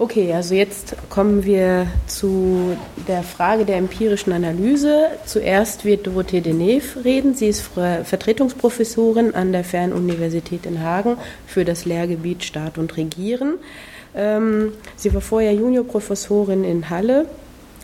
Okay, also jetzt kommen wir zu der Frage der empirischen Analyse. Zuerst wird Dorothee Deneve reden. Sie ist Vertretungsprofessorin an der Fernuniversität in Hagen für das Lehrgebiet Staat und Regieren. Ähm, sie war vorher Juniorprofessorin in Halle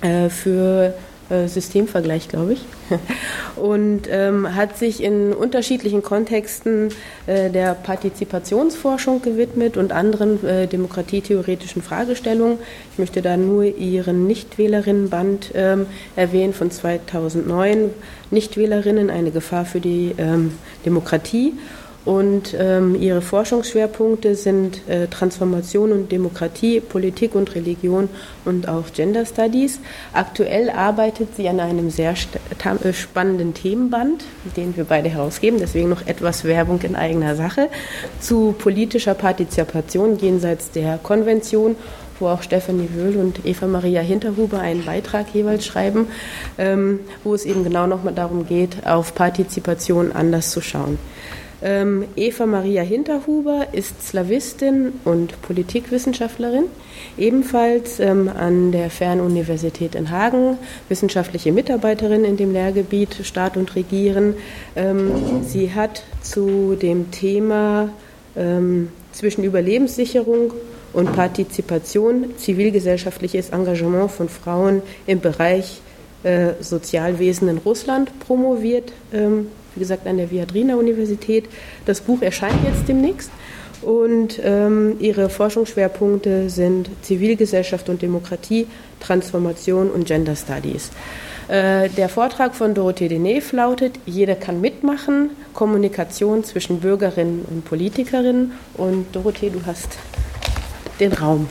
äh, für Systemvergleich, glaube ich, und ähm, hat sich in unterschiedlichen Kontexten äh, der Partizipationsforschung gewidmet und anderen äh, demokratietheoretischen Fragestellungen. Ich möchte da nur ihren Nichtwählerinnenband ähm, erwähnen von 2009, Nichtwählerinnen, eine Gefahr für die ähm, Demokratie und ähm, ihre Forschungsschwerpunkte sind äh, Transformation und Demokratie, Politik und Religion und auch Gender Studies. Aktuell arbeitet sie an einem sehr äh, spannenden Themenband, den wir beide herausgeben, deswegen noch etwas Werbung in eigener Sache, zu politischer Partizipation jenseits der Konvention wo auch Stefanie Wöhl und Eva Maria Hinterhuber einen Beitrag jeweils schreiben, ähm, wo es eben genau nochmal darum geht, auf Partizipation anders zu schauen. Ähm, Eva Maria Hinterhuber ist Slawistin und Politikwissenschaftlerin, ebenfalls ähm, an der Fernuniversität in Hagen, wissenschaftliche Mitarbeiterin in dem Lehrgebiet Staat und Regieren. Ähm, sie hat zu dem Thema ähm, zwischen Überlebenssicherung und Partizipation, zivilgesellschaftliches Engagement von Frauen im Bereich äh, Sozialwesen in Russland promoviert ähm, wie gesagt, an der Viadrina-Universität. Das Buch erscheint jetzt demnächst. Und ähm, ihre Forschungsschwerpunkte sind Zivilgesellschaft und Demokratie, Transformation und Gender Studies. Äh, der Vortrag von Dorothee Deneve lautet, jeder kann mitmachen, Kommunikation zwischen Bürgerinnen und Politikerinnen. Und Dorothee, du hast den Raum.